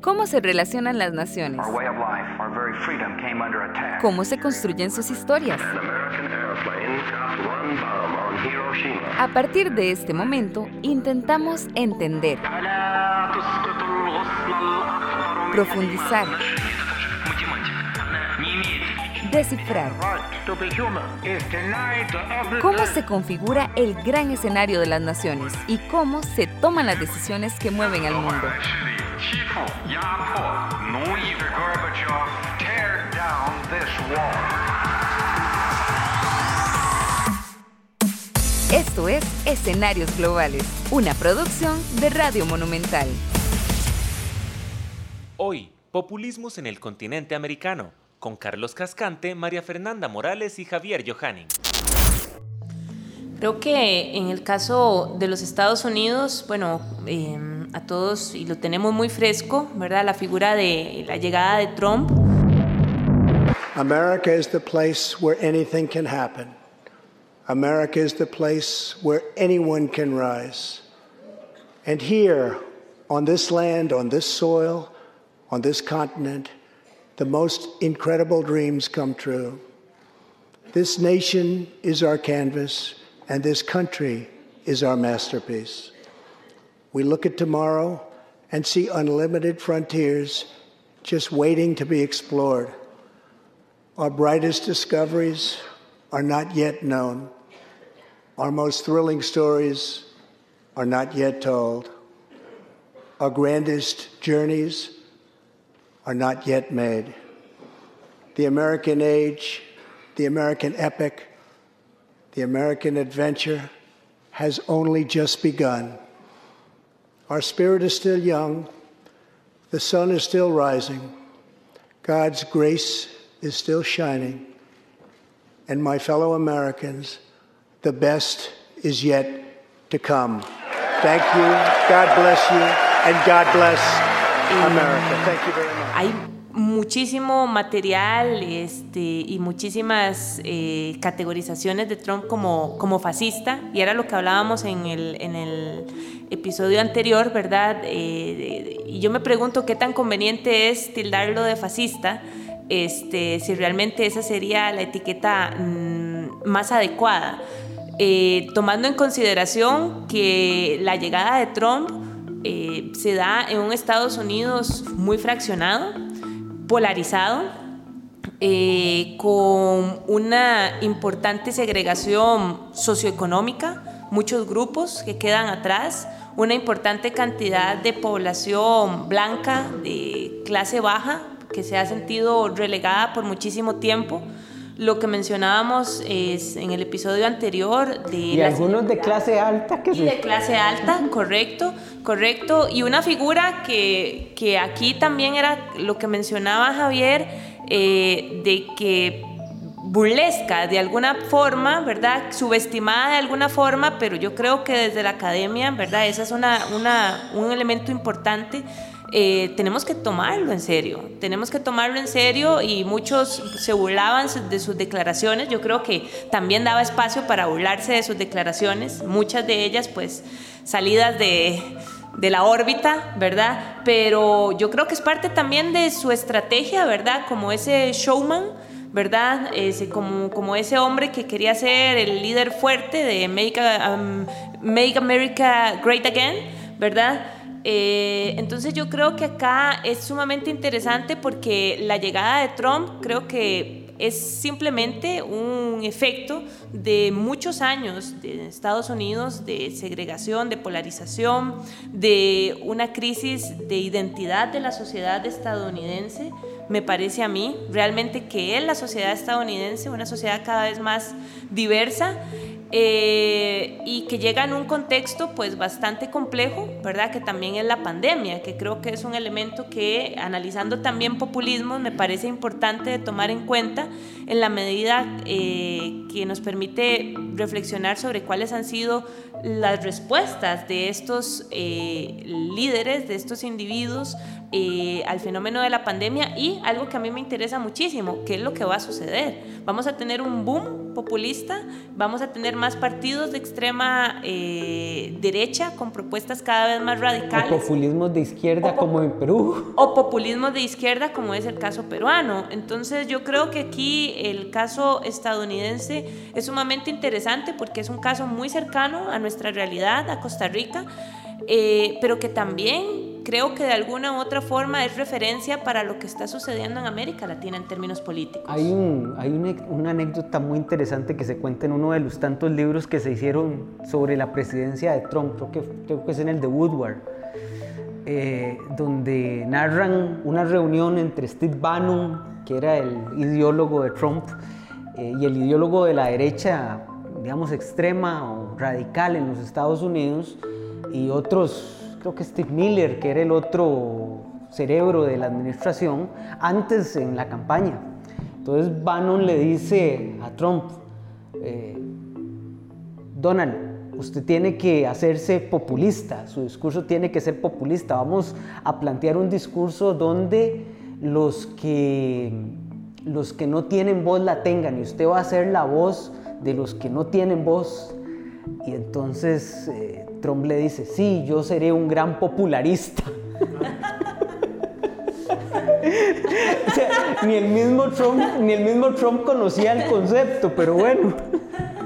¿Cómo se relacionan las naciones? ¿Cómo se construyen sus historias? A partir de este momento, intentamos entender, profundizar, descifrar. ¿Cómo se configura el gran escenario de las naciones y cómo se toman las decisiones que mueven al mundo? Esto es Escenarios Globales, una producción de Radio Monumental. Hoy, populismos en el continente americano, con Carlos Cascante, María Fernanda Morales y Javier Johanning. Creo que en el caso de los Estados Unidos, bueno, em, a todos, y lo tenemos muy fresco, ¿verdad? La figura de la llegada de Trump. America is the place where anything can happen. America is the place where anyone can rise. And here, on this land, on this soil, on this continent, the most incredible dreams come true. This nation is our canvas, and this country is our masterpiece. We look at tomorrow and see unlimited frontiers just waiting to be explored. Our brightest discoveries are not yet known. Our most thrilling stories are not yet told. Our grandest journeys are not yet made. The American age, the American epic, the American adventure has only just begun. Our spirit is still young, the sun is still rising, God's grace is still shining, and my fellow Americans, the best is yet to come. Thank you, God bless you, and God bless Much. muchísimo material este, y muchísimas eh, categorizaciones de Trump como, como fascista, y era lo que hablábamos en el, en el episodio anterior, ¿verdad? Eh, y yo me pregunto qué tan conveniente es tildarlo de fascista, este, si realmente esa sería la etiqueta mm, más adecuada. Eh, tomando en consideración que la llegada de Trump se da en un Estados Unidos muy fraccionado, polarizado, eh, con una importante segregación socioeconómica, muchos grupos que quedan atrás, una importante cantidad de población blanca de clase baja que se ha sentido relegada por muchísimo tiempo lo que mencionábamos es en el episodio anterior de... Y algunos de clase alta. Que y de clase alta, correcto, correcto. Y una figura que, que aquí también era lo que mencionaba Javier, eh, de que burlesca de alguna forma, ¿verdad? Subestimada de alguna forma, pero yo creo que desde la academia, ¿verdad? Ese es una, una, un elemento importante eh, tenemos que tomarlo en serio, tenemos que tomarlo en serio y muchos se burlaban de sus declaraciones, yo creo que también daba espacio para burlarse de sus declaraciones, muchas de ellas pues salidas de, de la órbita, ¿verdad? Pero yo creo que es parte también de su estrategia, ¿verdad? Como ese showman. ¿verdad? Ese, como, como ese hombre que quería ser el líder fuerte de Make, um, Make America Great Again, ¿verdad? Eh, entonces yo creo que acá es sumamente interesante porque la llegada de Trump creo que es simplemente un efecto de muchos años de Estados Unidos de segregación, de polarización, de una crisis de identidad de la sociedad estadounidense. Me parece a mí realmente que es la sociedad estadounidense, una sociedad cada vez más diversa eh, y que llega en un contexto pues bastante complejo, ¿verdad? Que también es la pandemia, que creo que es un elemento que analizando también populismo me parece importante de tomar en cuenta en la medida eh, que nos permite reflexionar sobre cuáles han sido las respuestas de estos eh, líderes, de estos individuos eh, al fenómeno de la pandemia y algo que a mí me interesa muchísimo, qué es lo que va a suceder. Vamos a tener un boom populista, vamos a tener más partidos de extrema eh, derecha con propuestas cada vez más radicales. O populismos de izquierda como en Perú. O populismos de izquierda como es el caso peruano. Entonces yo creo que aquí el caso estadounidense es sumamente interesante porque es un caso muy cercano a nuestra realidad, a Costa Rica, eh, pero que también creo que de alguna u otra forma es referencia para lo que está sucediendo en América Latina en términos políticos. Hay, un, hay una, anécdota muy interesante que se cuenta en uno de los tantos libros que se hicieron sobre la presidencia de Trump, creo que, creo que es en el de Woodward, eh, donde narran una reunión entre Steve Bannon, que era el ideólogo de Trump, eh, y el ideólogo de la derecha, digamos, extrema o radical en los Estados Unidos, y otros creo que Steve Miller, que era el otro cerebro de la administración, antes en la campaña. Entonces Bannon le dice a Trump, eh, Donald, usted tiene que hacerse populista, su discurso tiene que ser populista, vamos a plantear un discurso donde los que, los que no tienen voz la tengan y usted va a ser la voz de los que no tienen voz. Y entonces eh, Trump le dice, sí, yo seré un gran popularista. ni, el mismo Trump, ni el mismo Trump conocía el concepto, pero bueno.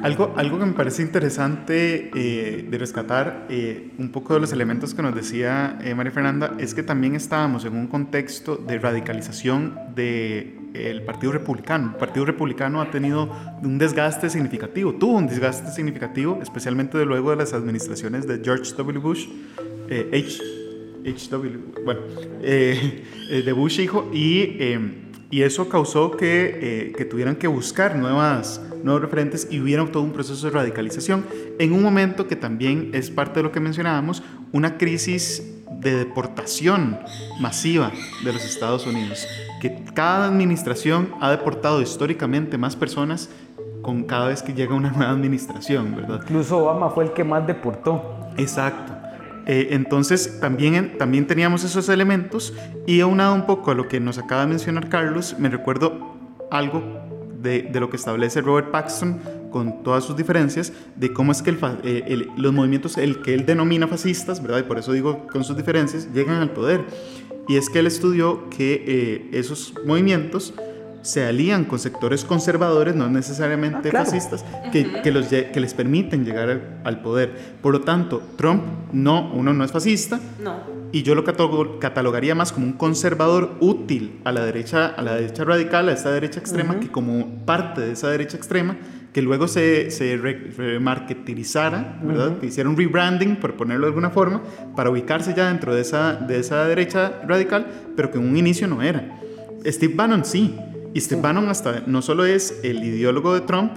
Algo, algo que me parece interesante eh, de rescatar eh, un poco de los elementos que nos decía María Fernanda es que también estábamos en un contexto de radicalización del Partido Republicano. El Partido Republicano ha tenido un desgaste significativo, tuvo un desgaste significativo, especialmente de luego de las administraciones de George W. Bush, H, W, bueno, de Bush hijo, y, y eso causó que, que tuvieran que buscar nuevas nuevos referentes y hubiera todo un proceso de radicalización en un momento que también es parte de lo que mencionábamos, una crisis de deportación masiva de los Estados Unidos, que cada administración ha deportado históricamente más personas con cada vez que llega una nueva administración, ¿verdad? Incluso Obama fue el que más deportó. Exacto. Eh, entonces también, también teníamos esos elementos y aunado un poco a lo que nos acaba de mencionar Carlos, me recuerdo algo de, lo que establece Robert Paxton con todas sus diferencias, de cómo es que eh, los movimientos el que él denomina fascistas, ¿verdad? Y por eso digo con sus diferencias, llegan al poder. Y es que él estudió que eh, esos movimientos se alían con sectores conservadores, no necesariamente ah, fascistas, que, que, los, que les permiten llegar al, poder. Por lo tanto, Trump, no, uno no es fascista, no. y yo lo catalogaría más como un conservador útil a la derecha, a la derecha radical, a esta derecha extrema, que como parte de esa derecha extrema, que luego se, se remarketizara, ¿verdad? Que hicieron rebranding, por ponerlo de alguna forma, para ubicarse ya dentro de esa, de esa derecha radical, pero que en un inicio no era. Steve Bannon sí, y Steve Bannon hasta no solo es el ideólogo de Trump,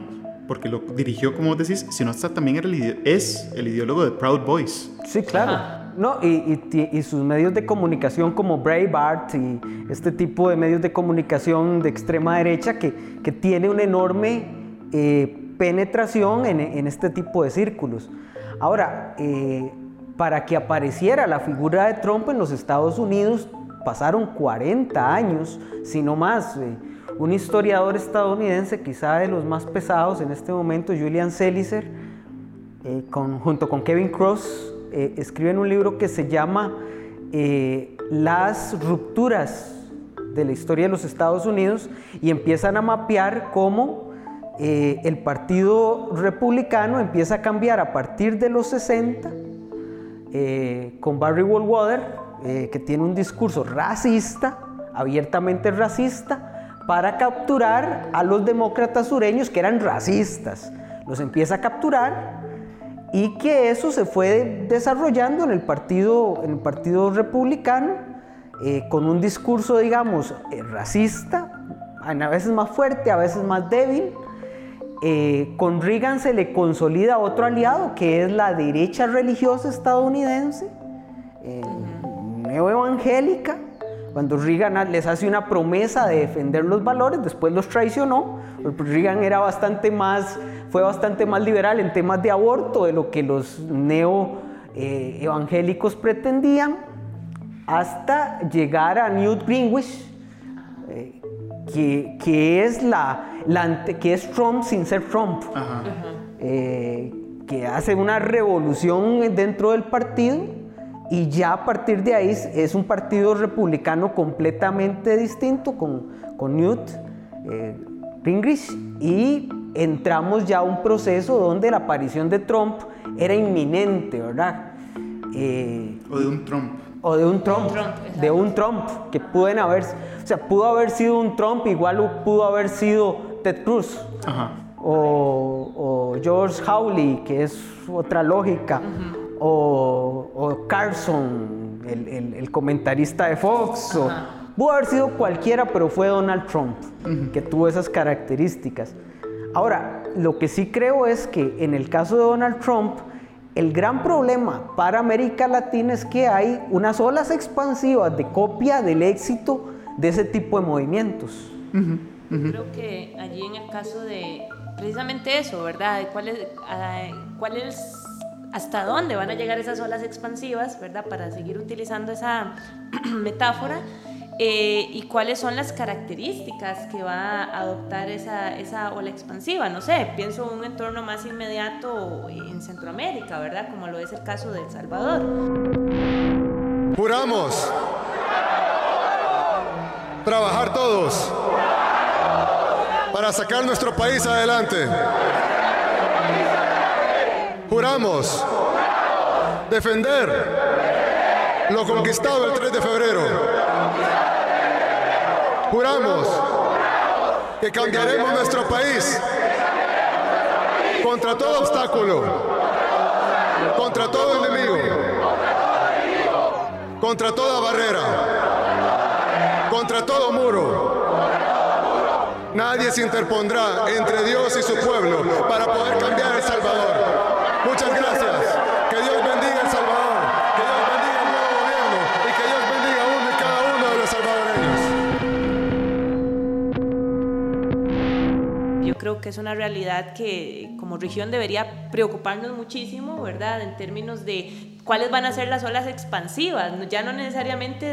porque lo dirigió como decís, sino hasta también era el, es el ideólogo de Proud Boys. Sí, claro. No, y, y, sus medios de comunicación como Breitbart y este tipo de medios de comunicación de extrema derecha que, que tiene una enorme eh, penetración en, este tipo de círculos. Ahora, eh, para que apareciera la figura de Trump en los Estados Unidos pasaron 40 años, si no más. Eh, un historiador estadounidense, quizá de los más pesados en este momento, Julian Selizer, junto con Kevin Cross, escriben un libro que se llama Las rupturas de la historia de los Estados Unidos y empiezan a mapear cómo el Partido Republicano empieza a cambiar a partir de los 60 con Barry Goldwater, que tiene un discurso racista, abiertamente racista, para capturar a los demócratas sureños que eran racistas. Los empieza a capturar y que eso se fue desarrollando en el Partido, en el partido Republicano eh, con un discurso, digamos, eh, racista, a veces más fuerte, a veces más débil. Eh, con Reagan se le consolida otro aliado que es la derecha religiosa estadounidense, neoevangélica, cuando Reagan les hace una promesa de defender los valores, después los traicionó. Reagan era bastante más, fue bastante más liberal en temas de aborto de lo que los neo eh, pretendían. hasta llegar a Newt Gingrich, eh, que, que, es la, la, que es Trump sin ser Trump, eh, que hace una revolución dentro del partido y ya a partir de ahí es un partido republicano completamente distinto con, con Newt eh, Gingrich y entramos ya a un proceso donde la aparición de Trump era inminente, ¿verdad? Eh, o de un Trump. O de un Trump, de un Trump, que pueden haber, o sea, pudo haber sido un Trump, igual pudo haber sido Ted Cruz. O, George Hawley, que es otra lógica, o, Carson, el, comentarista de Fox, pudo haber sido cualquiera, pero fue Donald Trump, que tuvo esas características. Ahora, lo que sí creo es que en el caso de Donald Trump, el gran problema para América Latina es que hay unas olas expansivas de copia del éxito de ese tipo de movimientos. Creo que allí en el caso de precisamente eso, ¿verdad? ¿Cuál es, cuál es, hasta dónde van a llegar esas olas expansivas, ¿verdad? Para seguir utilizando esa metáfora. Eh, y cuáles son las características que va a adoptar esa, esa ola expansiva. No sé, pienso en un entorno más inmediato en Centroamérica, ¿verdad? Como lo es el caso de El Salvador. Juramos trabajar todos para sacar nuestro país adelante. Juramos defender lo conquistado el 3 de febrero Juramos que cambiaremos nuestro país contra todo obstáculo, contra todo enemigo, contra toda barrera, contra todo muro. Nadie se interpondrá entre Dios y su pueblo para poder cambiar El Salvador. Muchas gracias. Que es una realidad que como región debería preocuparnos muchísimo, ¿verdad? En términos de cuáles van a ser las olas expansivas, ya no necesariamente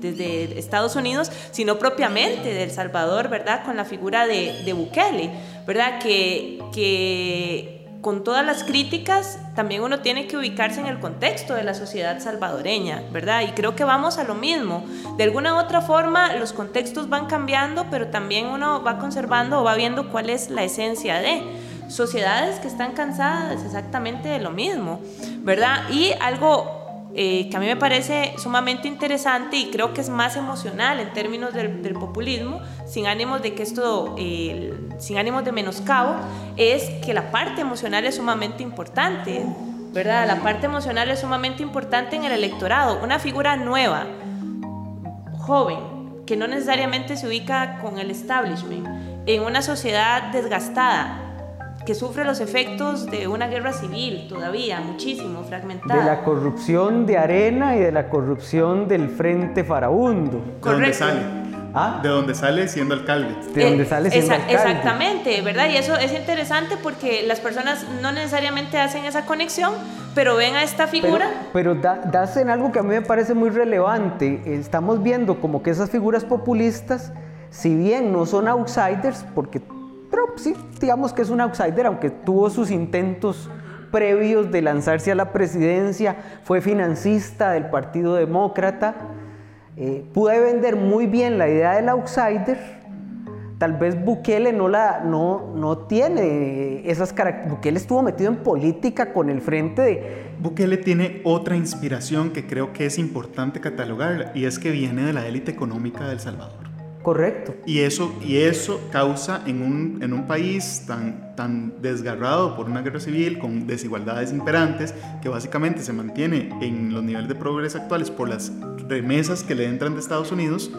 desde Estados Unidos, sino propiamente de El Salvador, ¿verdad? Con la figura de, de Bukele, ¿verdad? Que, que con todas las críticas, también uno tiene que ubicarse en el contexto de la sociedad salvadoreña, ¿verdad? Y creo que vamos a lo mismo. De alguna u otra forma, los contextos van cambiando, pero también uno va conservando o va viendo cuál es la esencia de sociedades que están cansadas exactamente de lo mismo, ¿verdad? Y algo eh, que a mí me parece sumamente interesante y creo que es más emocional en términos del, populismo, sin ánimos de que esto, sin ánimos de menoscabo, es que la parte emocional es sumamente importante, ¿verdad? La parte emocional es sumamente importante en el electorado. Una figura nueva, joven, que no necesariamente se ubica con el establishment, en una sociedad desgastada, que sufre los efectos de una guerra civil todavía, muchísimo, fragmentada. De la corrupción de Arena y de la corrupción del Frente Farabundo. ¿De dónde sale? ¿Ah? De dónde sale siendo alcalde. De dónde sale siendo alcalde. Exactamente, ¿verdad? Y eso es interesante porque las personas no necesariamente hacen esa conexión, pero ven a esta figura. Pero, das en algo que a mí me parece muy relevante. Estamos viendo como que esas figuras populistas, si bien no son outsiders, porque pero sí, digamos que es un outsider, aunque tuvo sus intentos previos de lanzarse a la presidencia, fue financista del Partido Demócrata, eh, pude vender muy bien la idea del outsider, tal vez Bukele no, la, no, no tiene esas características. Bukele estuvo metido en política con el frente de... Bukele tiene otra inspiración que creo que es importante catalogar y es que viene de la élite económica de El Salvador. Correcto. Y eso, y eso causa en un, en un país tan, tan desgarrado por una guerra civil, con desigualdades imperantes, que básicamente se mantiene en los niveles de progreso actuales por las remesas que le entran de Estados Unidos,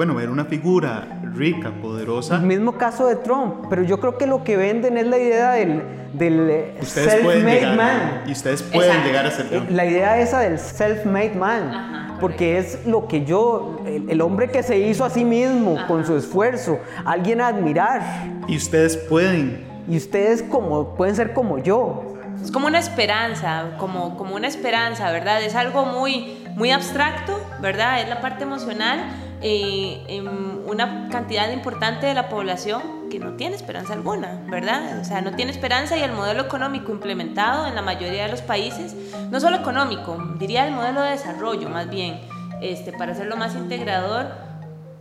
bueno, ver una figura rica, poderosa. El mismo caso de Trump, pero yo creo que lo que venden es la idea del, del self-made man. Y ustedes pueden llegar a ser Trump. La idea esa del self-made man porque es lo que yo, el, hombre que se hizo a sí mismo con su esfuerzo, alguien a admirar. Y ustedes pueden. Y ustedes como, pueden ser como yo. Es como una esperanza, como, como una esperanza, ¿verdad? Es algo muy, muy abstracto, ¿verdad? Es la parte emocional eh, en una cantidad importante de la población que no tiene esperanza alguna, ¿verdad? O sea, no tiene esperanza y el modelo económico implementado en la mayoría de los países, no solo económico, diría el modelo de desarrollo más bien, este, para hacerlo más integrador,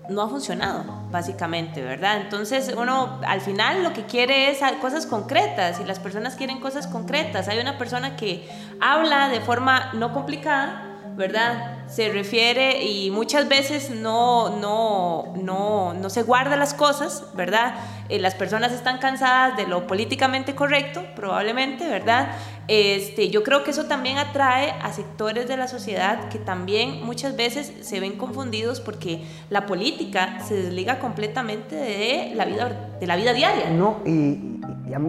no ha funcionado, básicamente, ¿verdad? Entonces uno al final lo que quiere es cosas concretas y las personas quieren cosas concretas. Hay una persona que habla de forma no complicada, ¿verdad? Se refiere y muchas veces no, no, no, no se guarda las cosas, ¿verdad? Eh, las personas están cansadas de lo políticamente correcto, probablemente, ¿verdad? Este, yo creo que eso también atrae a sectores de la sociedad que también muchas veces se ven confundidos porque la política se desliga completamente de la vida, de la vida diaria. No, y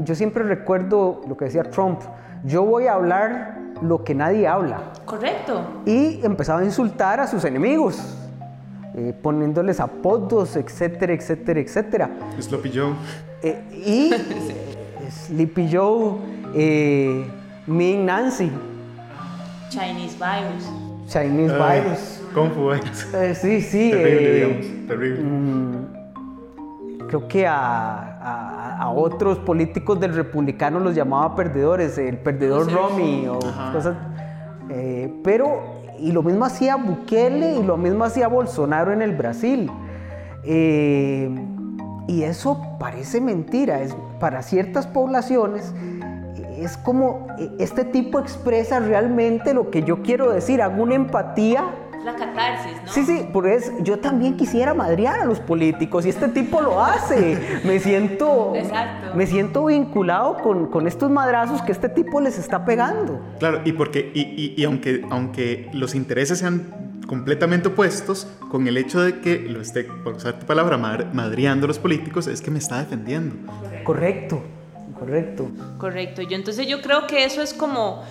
yo siempre recuerdo lo que decía Trump, yo voy a hablar lo que nadie habla. Correcto. Y empezaba a insultar a sus enemigos, eh, poniéndoles apodos, etcétera, etcétera, etcétera. Sloppy Joe. Eh, y Sleepy Joe, eh, Ming Nancy. Chinese Virus. Chinese Virus. Kung Fu Virus. sí, sí. Terrible, digamos. Terrible. Mm, creo que a, otros políticos del republicano los llamaba perdedores, el perdedor Romy o cosas. Eh, pero, y lo mismo hacía Bukele y lo mismo hacía Bolsonaro en el Brasil. Eh, y eso parece mentira, es, para ciertas poblaciones es como eh, este tipo expresa realmente lo que yo quiero decir, hago una empatía la catarsis, ¿no? Sí, sí, porque yo también quisiera madrear a los políticos y este tipo lo hace. Me siento, me siento vinculado con, con, estos madrazos que este tipo les está pegando. Claro, y porque, y, y, aunque, aunque los intereses sean completamente opuestos, con el hecho de que lo esté, por usar tu palabra, madreando a los políticos, es que me está defendiendo. Correcto, correcto. Correcto, yo entonces yo creo que eso es como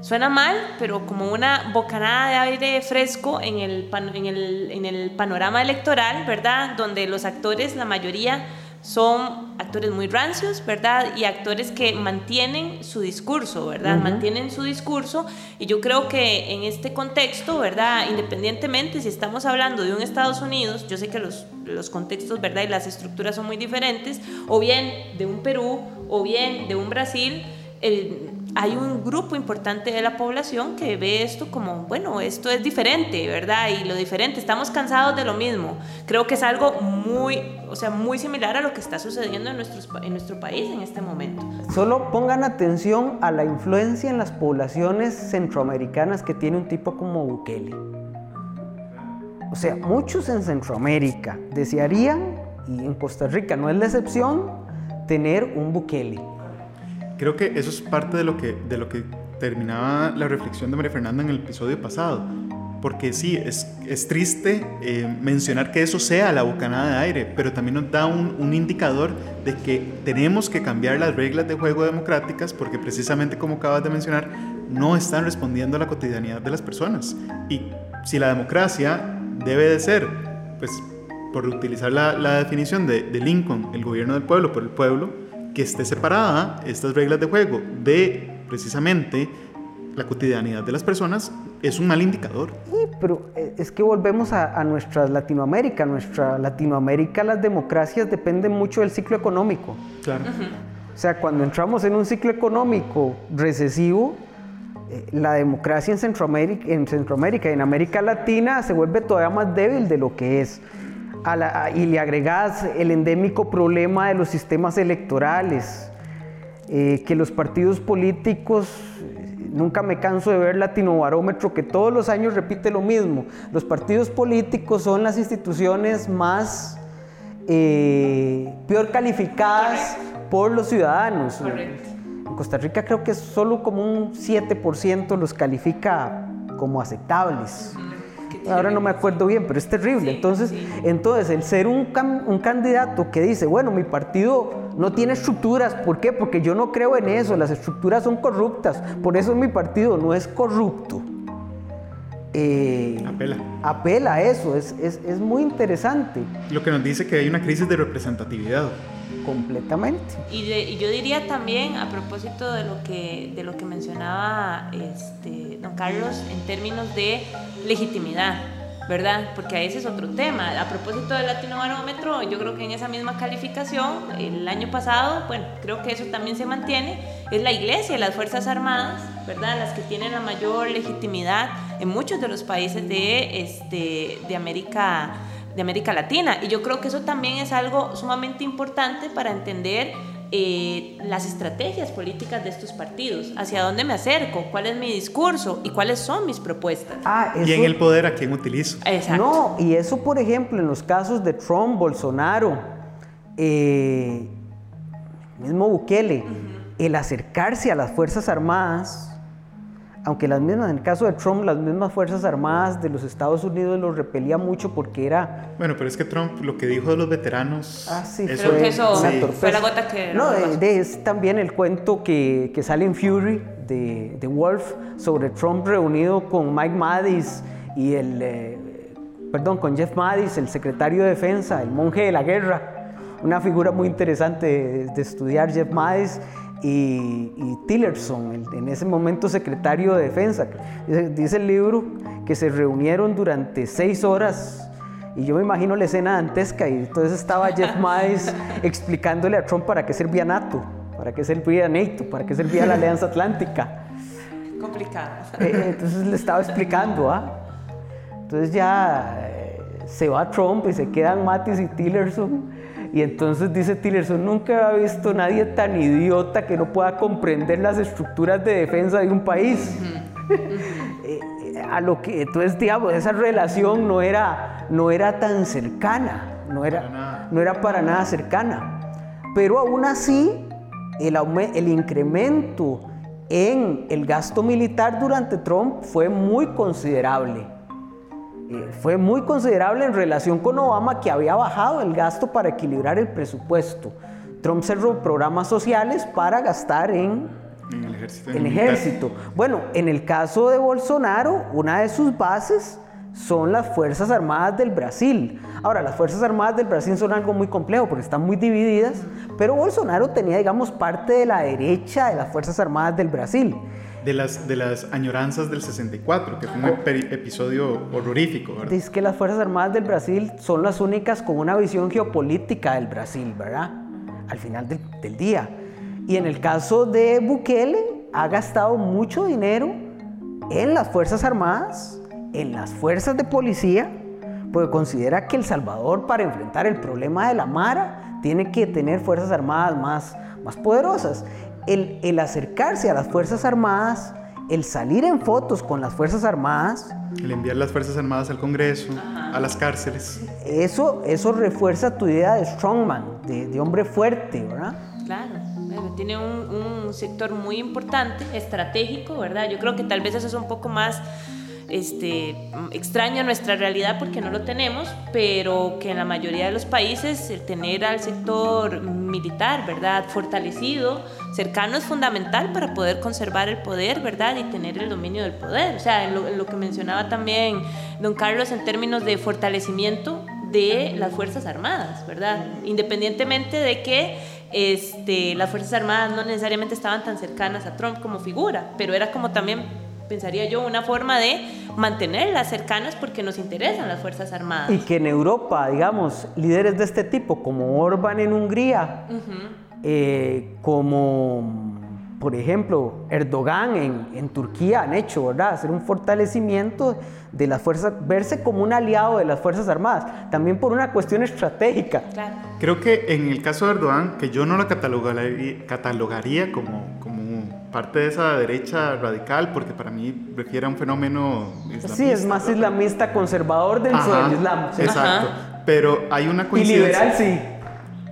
Suena mal, pero como una bocanada de aire fresco en el, en el, en el panorama electoral, ¿verdad? Donde los actores, la mayoría, son actores muy rancios, ¿verdad? Y actores que mantienen su discurso, ¿verdad? Mantienen su discurso. Y yo creo que en este contexto, ¿verdad? Independientemente si estamos hablando de un Estados Unidos, yo sé que los, los contextos, ¿verdad? Y las estructuras son muy diferentes, o bien de un Perú, o bien de un Brasil, el, hay un grupo importante de la población que ve esto como, bueno, esto es diferente, ¿verdad? Y lo diferente, estamos cansados de lo mismo. Creo que es algo muy, o sea, muy similar a lo que está sucediendo en, en nuestro país en este momento. Solo pongan atención a la influencia en las poblaciones centroamericanas que tiene un tipo como Bukele. O sea, muchos en Centroamérica desearían, y en Costa Rica no es la excepción, tener un Bukele creo que eso es parte de lo que, de lo que terminaba la reflexión de María Fernanda en el episodio pasado. Porque sí, es, es triste eh, mencionar que eso sea la bocanada de aire, pero también nos da un, un, indicador de que tenemos que cambiar las reglas de juego democráticas porque precisamente como acabas de mencionar, no están respondiendo a la cotidianidad de las personas. Y si la democracia debe de ser, pues por utilizar la, la definición de, de Lincoln, el gobierno del pueblo por el pueblo, que esté separada estas reglas de juego de precisamente la cotidianidad de las personas es un mal indicador. Sí, pero eh, es que volvemos a, nuestra Latinoamérica. Nuestra Latinoamérica, las democracias dependen mucho del ciclo económico. Claro. O sea, cuando entramos en un ciclo económico recesivo, eh, la democracia en Centroamérica, en Centroamérica y en América Latina se vuelve todavía más débil de lo que es y le agregas el endémico problema de los sistemas electorales, eh, que los partidos políticos, nunca me canso de ver Latino Barómetro, que todos los años repite lo mismo, los partidos políticos son las instituciones más eh, peor calificadas por los ciudadanos. En Costa Rica creo que solo como un 7% los califica como aceptables ahora no me acuerdo bien, pero es terrible. entonces, entonces, el ser un, un, candidato que dice, bueno, mi partido no tiene estructuras, ¿por qué? Porque yo no creo en eso, las estructuras son corruptas, por eso mi partido no es corrupto. Eh, apela. Apela a eso, es, es, es, muy interesante. Lo que nos dice que hay una crisis de representatividad. Completamente. Y, yo diría también, a propósito de lo que, de lo que mencionaba este, don Carlos, en términos de legitimidad. ¿verdad? Porque ese es otro tema. A propósito del Latinobarómetro, yo creo que en esa misma calificación, el año pasado, bueno, creo que eso también se mantiene, es la Iglesia y las Fuerzas Armadas, ¿verdad? Las que tienen la mayor legitimidad en muchos de los países de, este, de América de América Latina. Y yo creo que eso también es algo sumamente importante para entender eh, las estrategias políticas de estos partidos, hacia dónde me acerco, cuál es mi discurso y cuáles son mis propuestas. Ah, y en el poder a quién utilizo. Exacto. No, y eso por ejemplo en los casos de Trump, Bolsonaro, eh, mismo Bukele, el acercarse a las Fuerzas Armadas, aunque las mismas, en el caso de Trump, las mismas Fuerzas Armadas de los Estados Unidos lo repelía mucho porque era... Bueno, pero es que Trump lo que dijo de los veteranos... Ah, sí, eso fue, que eso fue la gota que... No, es también el cuento que, que sale en Fury de, de, Wolf sobre Trump reunido con Mike Madis y el... Eh, perdón, con Jeff Madis, el secretario de defensa, el monje de la guerra. Una figura muy interesante de, de estudiar Jeff Madis y, Tillerson, en ese momento secretario de defensa. Dice, el libro que se reunieron durante seis horas y yo me imagino la escena dantesca y entonces estaba Jeff Miles explicándole a Trump para qué servía NATO, para qué servía NATO, para qué servía la Alianza Atlántica. Complicado. Eh, entonces le estaba explicando, ¿ah? Entonces ya eh, se va Trump y se quedan Mattis y Tillerson y entonces dice Tillerson, nunca había visto nadie tan idiota que no pueda comprender las estructuras de defensa de un país. Eh, a lo que, entonces, digamos, esa relación no era, no era tan cercana, no era, no era para nada cercana. Pero aún así, el, el incremento en el gasto militar durante Trump fue muy considerable. Eh, fue muy considerable en relación con Obama que había bajado el gasto para equilibrar el presupuesto. Trump cerró programas sociales para gastar en, el ejército. En ejército. Bueno, en el caso de Bolsonaro, una de sus bases son las Fuerzas Armadas del Brasil. Ahora, las Fuerzas Armadas del Brasil son algo muy complejo porque están muy divididas, pero Bolsonaro tenía, digamos, parte de la derecha de las Fuerzas Armadas del Brasil de las, de las añoranzas del 64, que fue un episodio horrorífico. ¿verdad? Dice que las Fuerzas Armadas del Brasil son las únicas con una visión geopolítica del Brasil, ¿verdad? Al final del, del día. Y en el caso de Bukele, ha gastado mucho dinero en las Fuerzas Armadas, en las fuerzas de policía, porque considera que El Salvador para enfrentar el problema de la Mara tiene que tener Fuerzas Armadas más, más poderosas el, acercarse a las Fuerzas Armadas, el salir en fotos con las Fuerzas Armadas. El enviar las Fuerzas Armadas al Congreso, a las cárceles. Eso, eso refuerza tu idea de strongman, de, hombre fuerte, ¿verdad? Claro, tiene un, un sector muy importante, estratégico, ¿verdad? Yo creo que tal vez eso es un poco más este, extraño nuestra realidad porque no lo tenemos, pero que en la mayoría de los países el tener al sector militar, ¿verdad?, fortalecido, cercano es fundamental para poder conservar el poder, ¿verdad?, y tener el dominio del poder. O sea, lo, que mencionaba también don Carlos en términos de fortalecimiento de las Fuerzas Armadas, ¿verdad? Independientemente de que este, las Fuerzas Armadas no necesariamente estaban tan cercanas a Trump como figura, pero era como también pensaría yo, una forma de mantenerlas cercanas porque nos interesan las Fuerzas Armadas. Y que en Europa, digamos, líderes de este tipo, como Orban en Hungría, eh, como por ejemplo Erdogan en, en, Turquía han hecho, ¿verdad? Hacer un fortalecimiento de las fuerzas, verse como un aliado de las Fuerzas Armadas, también por una cuestión estratégica. Creo que en el caso de Erdogan, que yo no la catalogaría, catalogaría como, como parte de esa derecha radical, porque para mí refiere a un fenómeno islamista. Sí, es más islamista, conservador dentro del Islam. Exacto. Pero hay una coincidencia. Y liberal sí.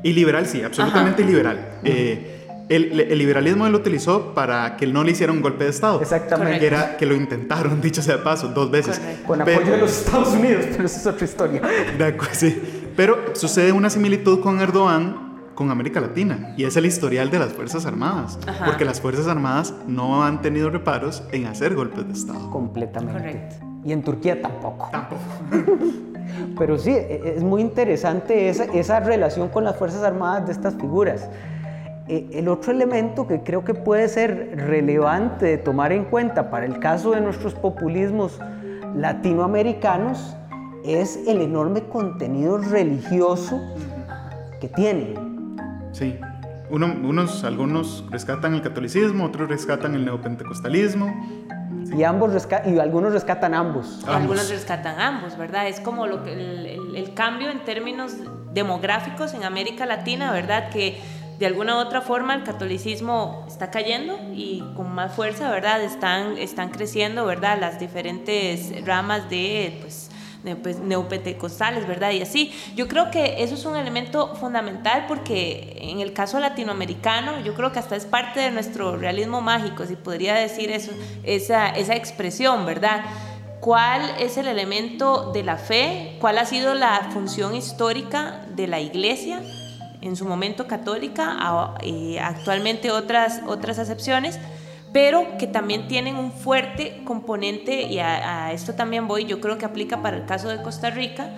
Y liberal sí, absolutamente liberal. Eh, el, liberalismo él lo utilizó para que él no le hiciera un golpe de Estado. Exactamente. Que era que lo intentaron, dicho sea de paso, dos veces. Con apoyo de los Estados Unidos, pero eso es otra historia. sí. Pero sucede una similitud con Erdogan con América Latina y es el historial de las Fuerzas Armadas, porque las Fuerzas Armadas no han tenido reparos en hacer golpes de Estado. Completamente. Correcto. Y en Turquía tampoco. Pero sí, e, e, es muy interesante esa, esa relación con las Fuerzas Armadas de estas figuras. E, el otro elemento que creo que puede ser relevante de tomar en cuenta para el caso de nuestros populismos latinoamericanos es el enorme contenido religioso que tienen. Sí, unos, algunos rescatan el catolicismo, otros rescatan el neopentecostalismo. Y, ambos y algunos rescatan ambos. Algunos rescatan ambos, ¿verdad? Es como lo que el, el, cambio en términos demográficos en América Latina, ¿verdad? Que de alguna u otra forma el catolicismo está cayendo y con más fuerza, ¿verdad? Están, están creciendo, ¿verdad? Las diferentes ramas de, pues, neopentecostales, ¿verdad? Y así. Yo creo que eso es un elemento fundamental porque en el caso latinoamericano, yo creo que hasta es parte de nuestro realismo mágico, si podría decir eso, esa, esa expresión, ¿verdad? ¿Cuál es el elemento de la fe? ¿Cuál ha sido la función histórica de la iglesia? en su momento católica, eh, actualmente otras, otras acepciones, pero que también tienen un fuerte componente, y a, esto también voy, yo creo que aplica para el caso de Costa Rica,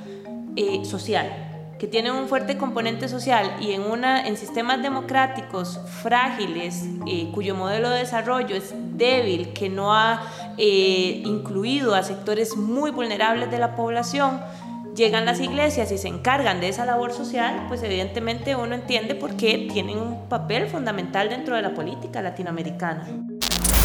eh, social que tienen un fuerte componente social y en, una, en sistemas democráticos frágiles, eh, cuyo modelo de desarrollo es débil, que no ha eh, incluido a sectores muy vulnerables de la población, llegan las iglesias y se encargan de esa labor social, pues evidentemente uno entiende por qué tienen un papel fundamental dentro de la política latinoamericana.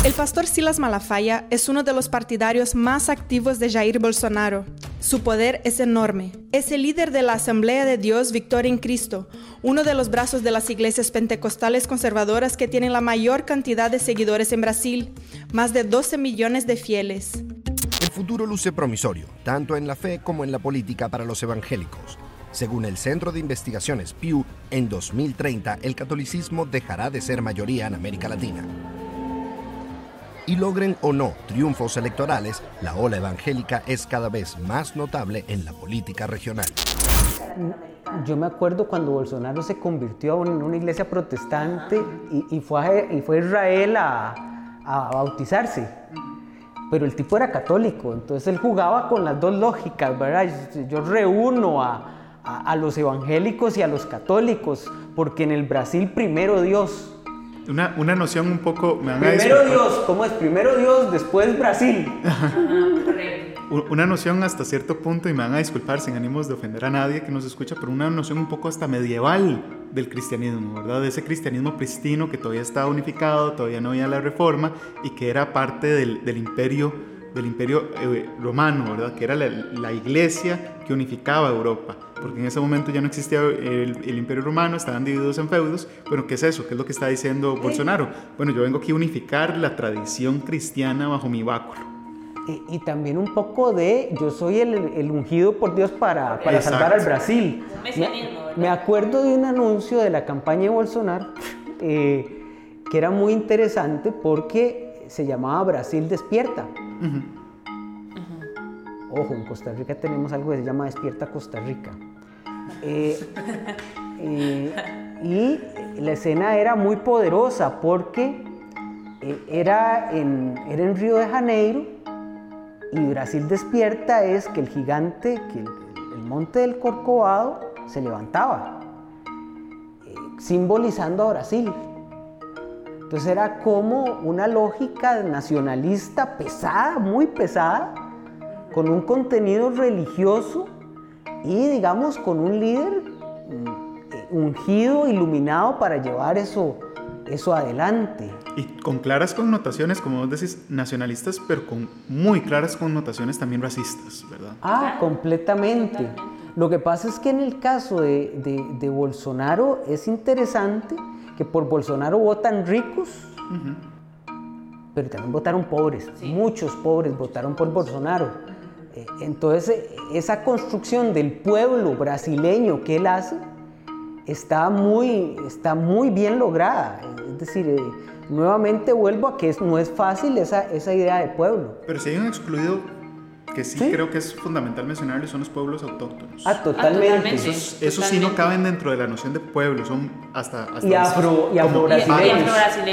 El pastor Silas Malafaya es uno de los partidarios más activos de Jair Bolsonaro. Su poder es enorme. Es el líder de la Asamblea de Dios Victoria en Cristo, uno de los brazos de las iglesias pentecostales conservadoras que tienen la mayor cantidad de seguidores en Brasil, más de 12 millones de fieles. El futuro luce promisorio, tanto en la fe como en la política para los evangélicos. Según el Centro de Investigaciones Pew, en 2030 el catolicismo dejará de ser mayoría en América Latina y logren o no triunfos electorales, la ola evangélica es cada vez más notable en la política regional. Yo me acuerdo cuando Bolsonaro se convirtió en una iglesia protestante y, fue, a, y fue Israel a, bautizarse. Pero el tipo era católico, entonces él jugaba con las dos lógicas, ¿verdad? Yo reúno a, a los evangélicos y a los católicos, porque en el Brasil primero Dios, una, una, noción un poco... Me Primero Dios, ¿cómo es? Primero Dios, después Brasil. una noción hasta cierto punto, y me van a disculpar sin ánimos de ofender a nadie que nos escucha, pero una noción un poco hasta medieval del cristianismo, ¿verdad? De ese cristianismo pristino que todavía estaba unificado, todavía no había la reforma y que era parte del, del imperio del imperio eh, romano, ¿verdad? Que era la, iglesia que unificaba Europa, porque en ese momento ya no existía el, imperio romano, estaban divididos en feudos. Bueno, ¿qué es eso? ¿Qué es lo que está diciendo Bolsonaro? Bueno, yo vengo aquí a unificar la tradición cristiana bajo mi báculo. Y, también un poco de yo soy el, ungido por Dios para, para salvar al Brasil. Me, acuerdo de un anuncio de la campaña de Bolsonaro eh, que era muy interesante porque se llamaba Brasil Despierta. Ojo, en Costa Rica tenemos algo que se llama Despierta Costa Rica. Eh, eh, y la escena era muy poderosa porque eh, era, en, era en Río de Janeiro y Brasil despierta es que el gigante, que el, el monte del Corcovado se levantaba, simbolizando a Brasil. Entonces era como una lógica nacionalista pesada, muy pesada, con un contenido religioso y digamos con un líder mm, ungido, iluminado para llevar eso, eso adelante. Y con claras connotaciones, como vos decís, nacionalistas, pero con muy claras connotaciones también racistas, ¿verdad? Ah, completamente. Lo que pasa es que en el caso de, de, de Bolsonaro es interesante que por Bolsonaro votan ricos, pero también votaron pobres. Muchos pobres votaron por Bolsonaro. Entonces, esa construcción del pueblo brasileño que él hace está muy, está muy bien lograda. Es decir, eh, nuevamente vuelvo a que no es fácil esa, esa idea de pueblo. Pero si hay un excluido que sí, creo que es fundamental mencionarle son los pueblos autóctonos. Ah, totalmente. Esos, sí no caben dentro de la noción de pueblo, son hasta... y afro, y afro brasileños.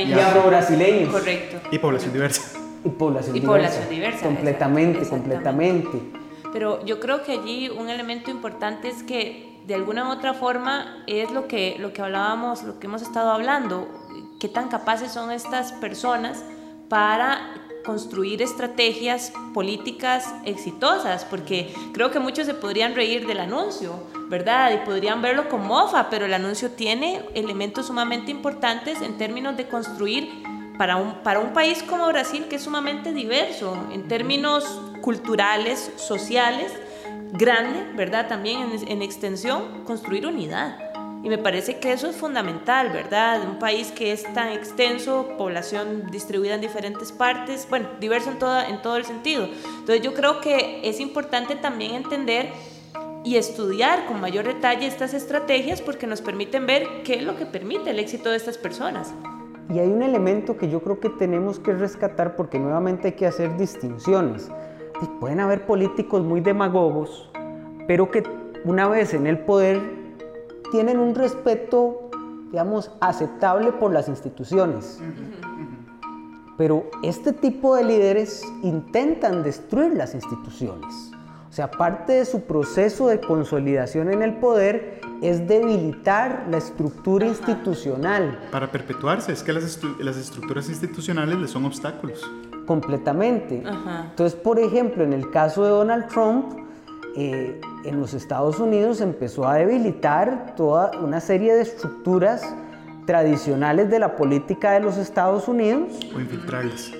Y, afro brasileños. Correcto. Y población diversa. Y población Y diversa. población diversa, Completamente, completamente. Pero yo creo que allí un elemento importante es que de alguna u otra forma es lo que, lo que hablábamos, lo que hemos estado hablando, qué tan capaces son estas personas para construir estrategias políticas exitosas, porque creo que muchos se podrían reír del anuncio, ¿verdad? Y podrían verlo como mofa, pero el anuncio tiene elementos sumamente importantes en términos de construir para un, para un país como Brasil, que es sumamente diverso en términos culturales, sociales, grande, ¿verdad? También en, en extensión, construir unidad. Y me parece que eso es fundamental, ¿verdad? Un país que es tan extenso, población distribuida en diferentes partes, bueno, diverso en, toda, en todo el sentido. Entonces yo creo que es importante también entender y estudiar con mayor detalle estas estrategias porque nos permiten ver qué es lo que permite el éxito de estas personas. Y hay un elemento que yo creo que tenemos que rescatar porque nuevamente hay que hacer distinciones. Y pueden haber políticos muy demagogos, pero que una vez en el poder tienen un respeto, digamos, aceptable por las instituciones. Pero este tipo de líderes intentan destruir las instituciones. O sea, parte de su proceso de consolidación en el poder es debilitar la estructura institucional. Para perpetuarse, es que las, estru- las estructuras institucionales le son obstáculos. completamente. Ajá. Entonces, por ejemplo, en el caso de Donald Trump, eh, en los Estados Unidos empezó a debilitar toda una serie de estructuras tradicionales de la política de los Estados Unidos O infiltrarlas.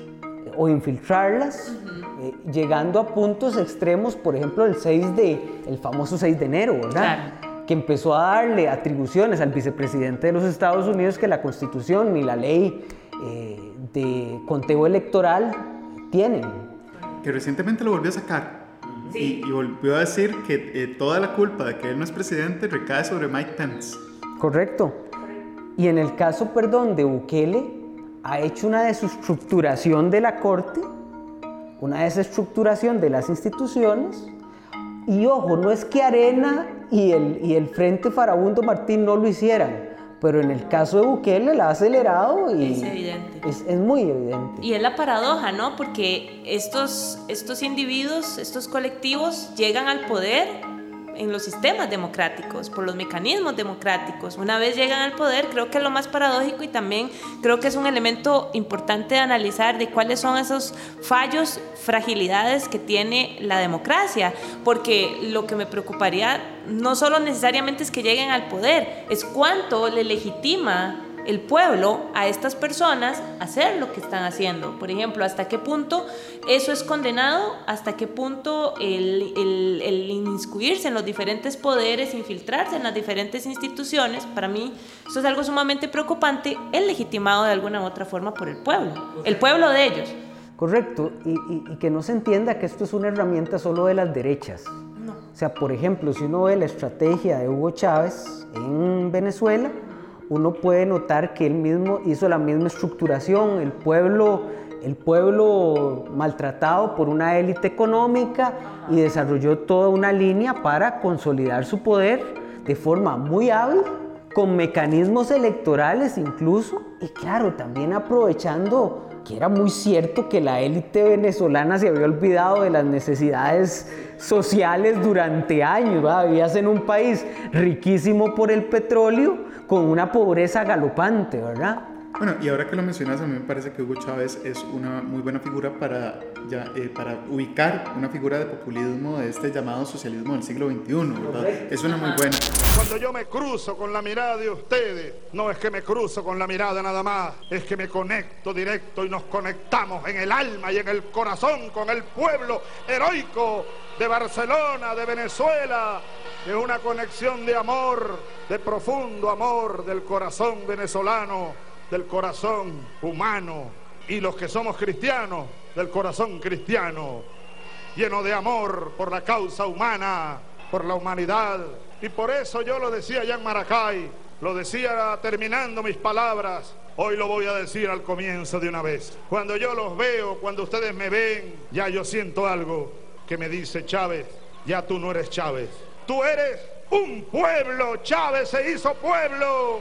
o infiltrarlas, eh, llegando a puntos extremos, por ejemplo, el 6 de, el famoso 6 de enero, ¿verdad? Que empezó a darle atribuciones al vicepresidente de los Estados Unidos que la Constitución ni la ley eh, de conteo electoral tienen. Que recientemente lo volvió a sacar. Y, y volvió a decir que eh, toda la culpa de que él no es presidente recae sobre Mike Pence. Correcto. Y en el caso, perdón, de Bukele, ha hecho una desestructuración de la Corte, una desestructuración de las instituciones. Y ojo, no es que Arena y el, y el Frente Farabundo Martín no lo hicieran, pero en el caso de Bukele la ha acelerado y Es evidente. es, es muy evidente. Y es la paradoja, ¿no? Porque estos, estos individuos, estos colectivos llegan al poder en los sistemas democráticos, por los mecanismos democráticos. Una vez llegan al poder, creo que es lo más paradójico y también creo que es un elemento importante de analizar de cuáles son esos fallos, fragilidades que tiene la democracia, porque lo que me preocuparía no solo necesariamente es que lleguen al poder, es cuánto le legitima el pueblo a estas personas hacer lo que están haciendo. Por ejemplo, hasta qué punto eso es condenado, hasta qué punto el, el, el inmiscuirse en los diferentes poderes, infiltrarse en las diferentes instituciones, para mí eso es algo sumamente preocupante, es legitimado de alguna u otra forma por el pueblo, el pueblo de ellos. Correcto, y, y- y que no se entienda que esto es una herramienta solo de las derechas. O sea, por ejemplo, si uno ve la estrategia de Hugo Chávez en Venezuela, uno puede notar que él mismo hizo la misma estructuración, el pueblo, el pueblo maltratado por una élite económica y desarrolló toda una línea para consolidar su poder de forma muy hábil con mecanismos electorales incluso, y claro, también aprovechando que era muy cierto que la élite venezolana se había olvidado de las necesidades sociales durante años, ¿verdad? vivías en un país riquísimo por el petróleo, con una pobreza galopante, ¿verdad? Bueno, y ahora que lo mencionas, a mí me parece que Hugo Chávez es una muy buena figura para, ya, eh, para ubicar una figura de populismo de este llamado socialismo del siglo XXI, ¿verdad? Es una muy buena. Cuando yo me cruzo con la mirada de ustedes, no es que me cruzo con la mirada nada más, es que me conecto directo y nos conectamos en el alma y en el corazón con el pueblo heroico de Barcelona, de Venezuela. Es una conexión de amor, de profundo amor del corazón venezolano, del corazón humano y los que somos cristianos, del corazón cristiano lleno de amor por la causa humana, por la humanidad. Y por eso yo lo decía allá en Maracay, lo decía terminando mis palabras. Hoy lo voy a decir al comienzo de una vez. Cuando yo los veo, cuando ustedes me ven, ya yo siento algo que me dice Chávez, ya tú no eres Chávez. Tú eres un pueblo. Chávez se hizo pueblo.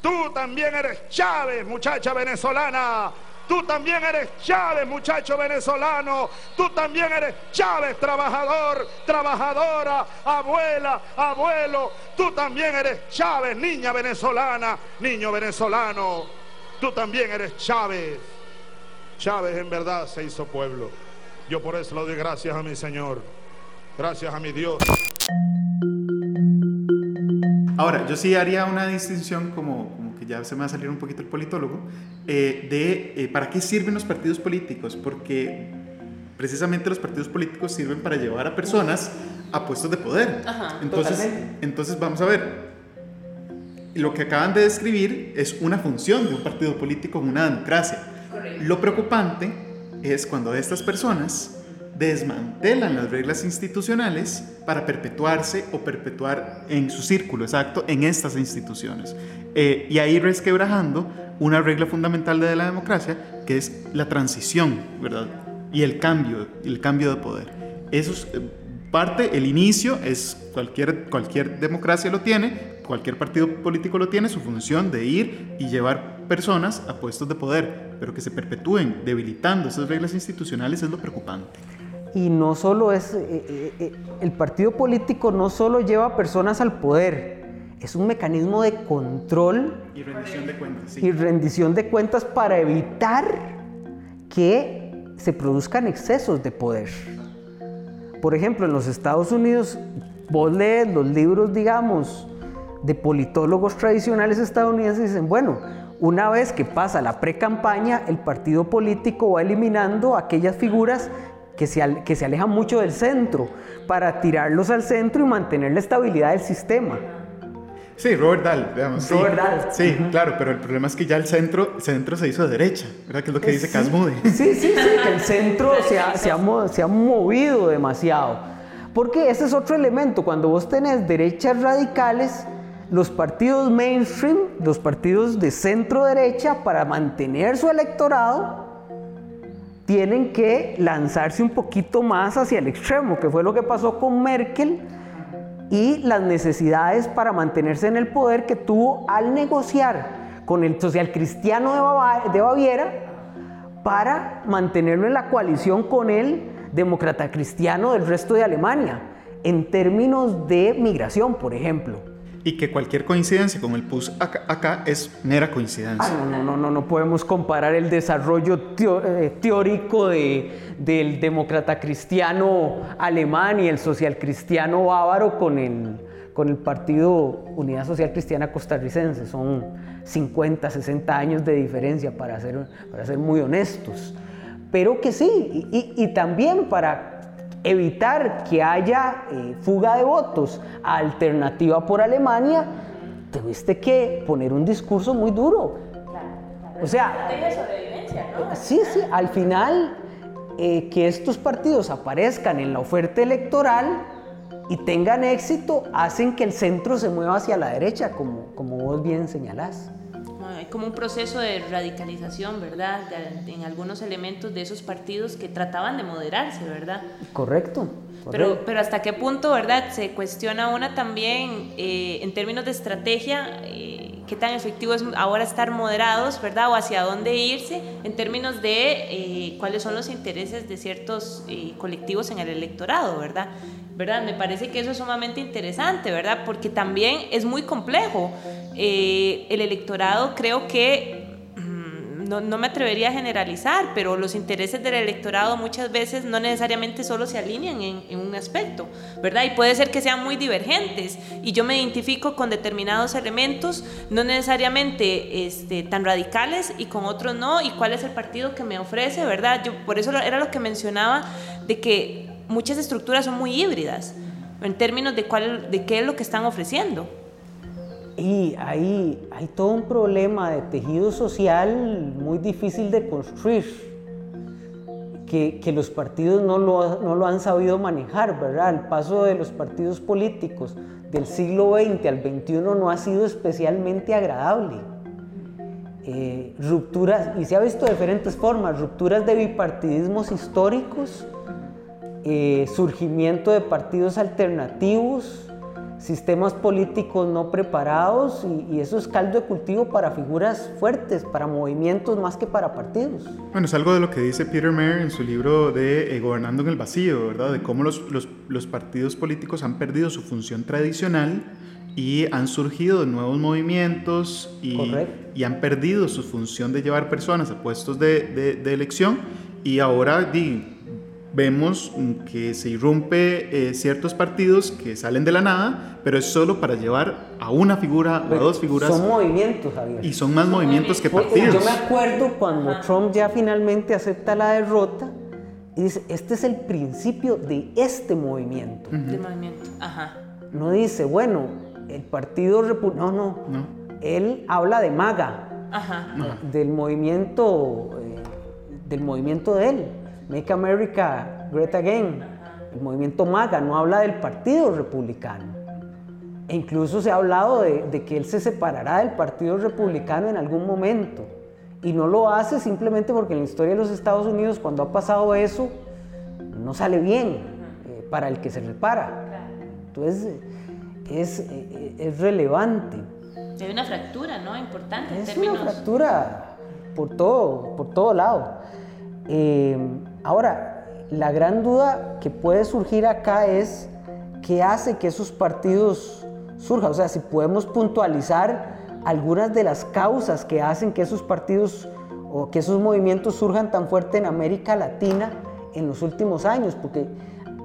Tú también eres Chávez, muchacha venezolana. Tú también eres Chávez, muchacho venezolano. Tú también eres Chávez, trabajador, trabajadora, abuela, abuelo. Tú también eres Chávez, niña venezolana, niño venezolano. Tú también eres Chávez. Chávez en verdad se hizo pueblo. Yo por eso le doy gracias a mi Señor. Gracias a mi Dios. Ahora, yo sí haría una distinción, como, como que ya se me va a salir un poquito el politólogo, eh, de eh, para qué sirven los partidos políticos, porque precisamente los partidos políticos sirven para llevar a personas a puestos de poder. Ajá, entonces, entonces, vamos a ver, lo que acaban de describir es una función de un partido político en una democracia. Lo preocupante es cuando estas personas desmantelan las reglas institucionales para perpetuarse o perpetuar en su círculo exacto en estas instituciones. Eh, y ahí resquebrajando una regla fundamental de la democracia que es la transición, ¿verdad? Y el cambio, el cambio de poder. Eso es eh, parte, el inicio es cualquier, cualquier democracia lo tiene, cualquier partido político lo tiene, su función de ir y llevar personas a puestos de poder, pero que se perpetúen debilitando esas reglas institucionales es lo preocupante. Y no solo es, eh, eh, eh, el partido político no solo lleva personas al poder, es un mecanismo de control y rendición de cuentas, sí. y rendición de cuentas para evitar que se produzcan excesos de poder. Por ejemplo, en los Estados Unidos, vos lees los libros, digamos, de politólogos tradicionales estadounidenses y dicen, bueno, una vez que pasa la pre-campaña, el partido político va eliminando aquellas figuras que se, que se alejan mucho del centro para tirarlos al centro y mantener la estabilidad del sistema. Sí, Robert Dahl, digamos. Robert sí, Dahl. Sí, claro, pero el problema es que ya el centro, centro se hizo de derecha, ¿verdad? Que es lo que dice Sí. Sí, sí, sí, que el centro se ha, se ha se ha movido demasiado. Porque ese es otro elemento. Cuando vos tenés derechas radicales, los partidos mainstream, los partidos de centro derecha, para mantener su electorado, tienen que lanzarse un poquito más hacia el extremo, que fue lo que pasó con Merkel y las necesidades para mantenerse en el poder que tuvo al negociar con el socialcristiano de, de Baviera para mantenerlo en la coalición con el demócrata cristiano del resto de Alemania, en términos de migración, por ejemplo. Y que cualquier coincidencia con el PUS acá, acá es mera coincidencia. Ah, no, no, no, no, podemos comparar el desarrollo eh, teórico de- del demócrata cristiano alemán y el social cristiano bávaro con el, con el Partido Unidad Social Cristiana costarricense. Son 50, 60 años de diferencia, para ser, para ser muy honestos. Pero que sí, y, y- y también para evitar que haya eh, fuga de votos a alternativa por Alemania, tuviste que poner un discurso muy duro. O sea, sí, sí, al final eh, que estos partidos aparezcan en la oferta electoral y tengan éxito, hacen que el centro se mueva hacia la derecha, como, como vos bien señalás. Como un proceso de radicalización, ¿verdad? De- en algunos elementos de esos partidos que trataban de moderarse, ¿verdad? Correcto. Pero, correcto. pero hasta qué punto, ¿verdad? Se cuestiona una también eh, en términos de estrategia, eh, qué tan efectivo es ahora estar moderados, ¿verdad? O hacia dónde irse en términos de eh, cuáles son los intereses de ciertos eh, colectivos en el electorado, ¿verdad? ¿verdad? Me parece que eso es sumamente interesante, ¿verdad? Porque también es muy complejo. Eh, el electorado creo que no, no me atrevería a generalizar, pero los intereses del electorado muchas veces no necesariamente solo se alinean en, un aspecto, ¿verdad? Y puede ser que sean muy divergentes y yo me identifico con determinados elementos, no necesariamente este, tan radicales y con otros no, y cuál es el partido que me ofrece, ¿verdad? Yo por eso era lo que mencionaba de que muchas estructuras son muy híbridas en términos de, cuál, de qué es lo que están ofreciendo. Y hay, hay todo un problema de tejido social muy difícil de construir, que, que los partidos no lo, no lo han sabido manejar, ¿verdad? El paso de los partidos políticos del siglo XX al XXI no ha sido especialmente agradable. Eh, rupturas, y se ha visto de diferentes formas, rupturas de bipartidismos históricos, eh, surgimiento de partidos alternativos, sistemas políticos no preparados y, eso es caldo de cultivo para figuras fuertes, para movimientos más que para partidos. Bueno, es algo de lo que dice Peter Mayer en su libro de eh, Gobernando en el Vacío, ¿verdad? De cómo los, los, los, partidos políticos han perdido su función tradicional y han surgido nuevos movimientos y, y han perdido su función de llevar personas a puestos de, de, de elección y ahora di, vemos que se irrumpe eh, ciertos partidos que salen de la nada, pero es solo para llevar a una figura o a dos figuras. Son movimientos, Javier. Y son más movimientos que partidos. Yo me acuerdo cuando Trump ya finalmente acepta la derrota y dice, este es el principio de este movimiento. De movimiento, ajá. No dice, bueno, el partido republicano, no, no, Él habla de MAGA, ajá. del movimiento, eh, del movimiento de él. Make America Great Again, el movimiento MAGA, no habla del Partido Republicano. E incluso se ha hablado de, que él se separará del Partido Republicano en algún momento. Y no lo hace simplemente porque en la historia de los Estados Unidos, cuando ha pasado eso, no sale bien eh, para el que se repara. Entonces, es, eh, es, relevante. Hay una fractura, ¿no? Importante. Es una fractura por todo, por todo lado. Eh, Ahora, la gran duda que puede surgir acá es qué hace que esos partidos surjan. O sea, si podemos puntualizar algunas de las causas que hacen que esos partidos o que esos movimientos surjan tan fuerte en América Latina en los últimos años, porque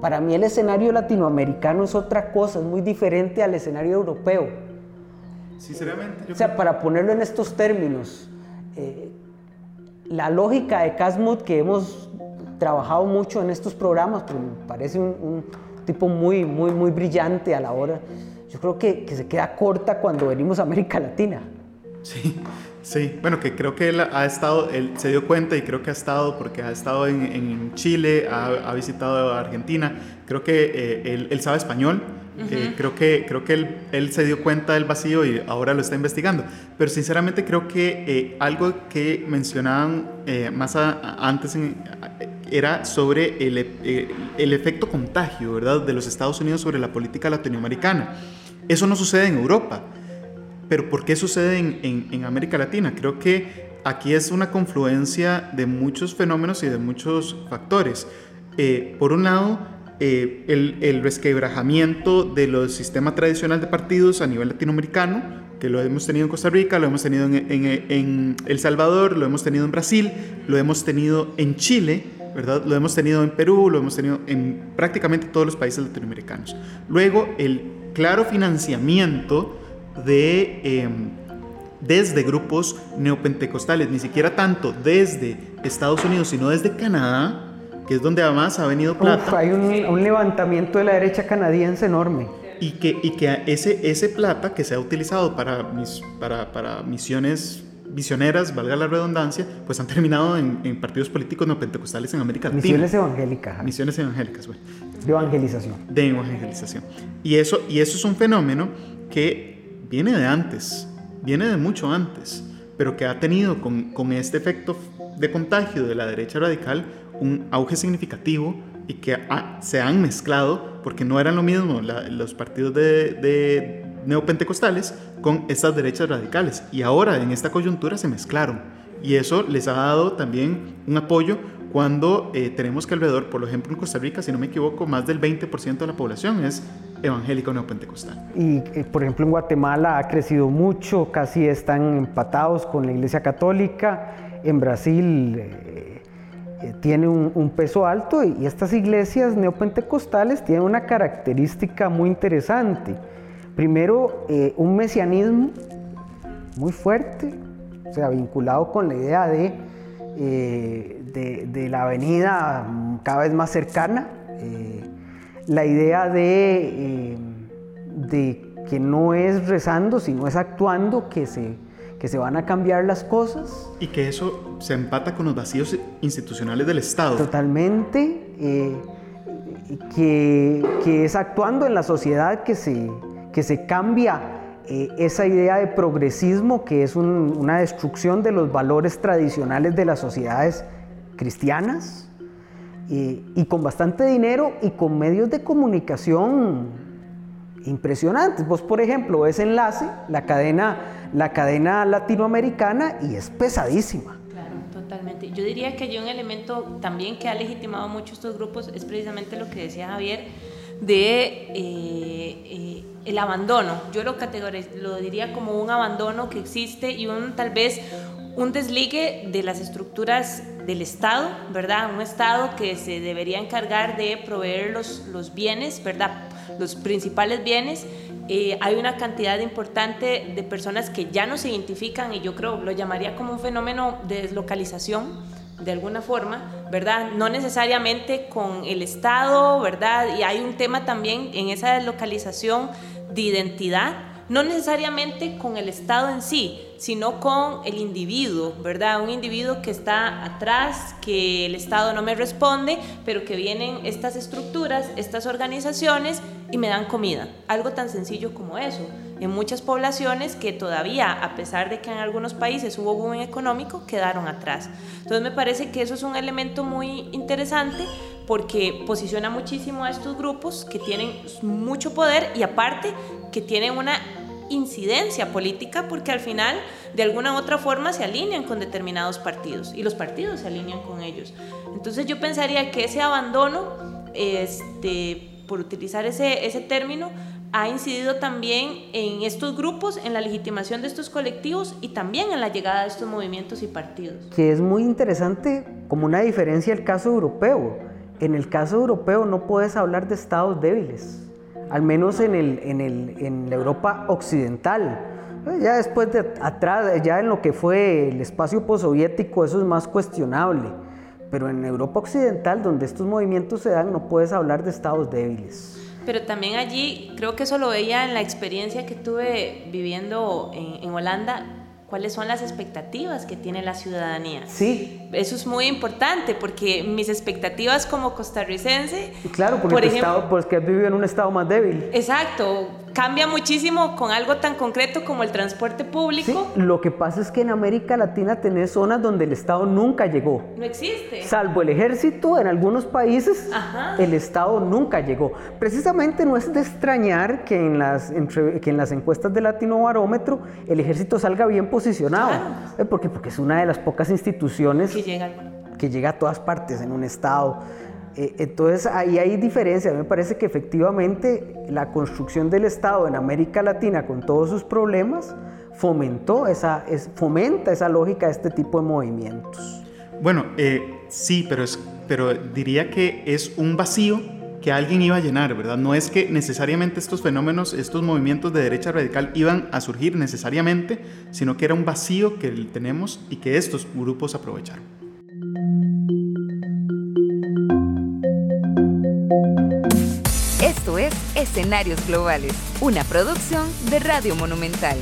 para mí el escenario latinoamericano es otra cosa, es muy diferente al escenario europeo. Sinceramente. o sea, para ponerlo en estos términos, eh, la lógica de Casmut que hemos trabajado mucho en estos programas, pero me parece un, tipo muy, muy, muy brillante a la hora. Yo creo que, que, se queda corta cuando venimos a América Latina. Sí, sí. Bueno, que creo que él ha estado, él se dio cuenta y creo que ha estado, porque ha estado en, en Chile, ha, ha, visitado Argentina, creo que eh, él, él, sabe español. Eh, creo que, creo que él, él, se dio cuenta del vacío y ahora lo está investigando. Pero sinceramente creo que eh, algo que mencionaban más antes en, era sobre el, eh, el, efecto contagio, ¿verdad?, de los Estados Unidos sobre la política latinoamericana. Eso no sucede en Europa, pero ¿por qué sucede en, en, América Latina? Creo que aquí es una confluencia de muchos fenómenos y de muchos factores. Eh, por un lado, eh, el, el, resquebrajamiento de los sistemas tradicionales de partidos a nivel latinoamericano, que lo hemos tenido en Costa Rica, lo hemos tenido en, en, en El Salvador, lo hemos tenido en Brasil, lo hemos tenido en Chile, ¿verdad? Lo hemos tenido en Perú, lo hemos tenido en prácticamente todos los países latinoamericanos. Luego, el claro financiamiento de, em, desde grupos neopentecostales, ni siquiera tanto desde Estados Unidos, sino desde Canadá, que es donde además ha venido plata. hay un, levantamiento de la derecha canadiense enorme. Y que, y que ese, ese plata que se ha utilizado para, mis, para, para misiones visioneras, valga la redundancia, pues han terminado en, partidos políticos no pentecostales en América Latina. Misiones evangélicas. Misiones evangélicas, bueno. De evangelización. De evangelización. Y eso, y eso es un fenómeno que viene de antes, viene de mucho antes, pero que ha tenido con, con este efecto de contagio de la derecha radical un auge significativo y que se han mezclado, porque no eran lo mismo los partidos de neopentecostales con estas derechas radicales. Y ahora en esta coyuntura se mezclaron. Y eso les ha dado también un apoyo cuando eh, tenemos que alrededor, por ejemplo en Costa Rica, si no me equivoco, más del 20% de la población es evangélica o neopentecostal. Y eh, por ejemplo en Guatemala ha crecido mucho, casi están empatados con la Iglesia Católica. En Brasil eh, tiene un, peso alto y estas iglesias neopentecostales tienen una característica muy interesante Primero, eh, un mesianismo muy fuerte, o sea, vinculado con la idea de, eh, de, la venida cada vez más cercana, eh, la idea de, de, que no es rezando, sino es actuando que se, que se van a cambiar las cosas. Y que eso se empata con los vacíos institucionales del Estado. Totalmente, que, que es actuando en la sociedad que se que se cambia eh, esa idea de progresismo que es una destrucción de los valores tradicionales de las sociedades cristianas y con bastante dinero y con medios de comunicación impresionantes. Vos, por ejemplo, ves Enlace, la cadena, la cadena latinoamericana, y es pesadísima. Claro, totalmente. Yo diría que hay un elemento también que ha legitimado mucho estos grupos, es precisamente lo que decía Javier, de eh, eh, el abandono. Yo lo, lo diría como un abandono que existe y un tal vez un desligue de las estructuras del Estado, ¿verdad? Un Estado que se debería encargar de proveer los, los bienes, ¿verdad? Los principales bienes. Eh, hay una cantidad importante de personas que ya no se identifican y yo creo lo llamaría como un fenómeno de deslocalización de alguna forma, ¿verdad? No necesariamente con el Estado, ¿verdad? Y hay un tema también en esa deslocalización de identidad, no necesariamente con el Estado en sí, sino con el individuo, ¿verdad? Un individuo que está atrás, que el Estado no me responde, pero que vienen estas estructuras, estas organizaciones y me dan comida. Algo tan sencillo como eso. En muchas poblaciones que todavía, a pesar de que en algunos países hubo boom económico, quedaron atrás. Entonces me parece que eso es un elemento muy interesante porque posiciona muchísimo a estos grupos que tienen mucho poder y aparte que tienen una incidencia política porque al final de alguna u otra forma se alinean con determinados partidos y los partidos se alinean con ellos. Entonces yo pensaría que ese abandono, este, por utilizar ese, ese término, ha incidido también en estos grupos, en la legitimación de estos colectivos y también en la llegada de estos movimientos y partidos. Que es muy interesante como una diferencia el caso europeo. En el caso europeo no puedes hablar de estados débiles al menos en, el, en, el, en la Europa occidental. Ya después de atrás, ya en lo que fue el espacio postsoviético, eso es más cuestionable. Pero en Europa occidental, donde estos movimientos se dan, no puedes hablar de estados débiles. Pero también allí, creo que eso lo veía en la experiencia que tuve viviendo en, en Holanda, cuáles son las expectativas que tiene la ciudadanía. Sí. Eso es muy importante porque mis expectativas como costarricense... Claro, porque, por ejemplo, porque has vivido en un estado más débil. Exacto, cambia muchísimo con algo tan concreto como el transporte público. Sí, lo que pasa es que en América Latina tenés zonas donde el Estado nunca llegó. No existe. Salvo el ejército, en algunos países el Estado nunca llegó. Precisamente no es de extrañar que en las, que en las encuestas de Latino Barómetro el ejército salga bien posicionado. Eh, porque, porque es una de las pocas instituciones que llega, que llega a todas partes en un Estado. Eh, entonces ahí hay diferencia. me parece que efectivamente la construcción del Estado en América Latina con todos sus problemas fomentó esa, es, fomenta esa lógica de este tipo de movimientos. Bueno, eh, sí, pero, es, pero diría que es un vacío que alguien iba a llenar, ¿verdad? No es que necesariamente estos fenómenos, estos movimientos de derecha radical iban a surgir necesariamente, sino que era un vacío que tenemos y que estos grupos aprovecharon. Escenarios Globales, una producción de Radio Monumental.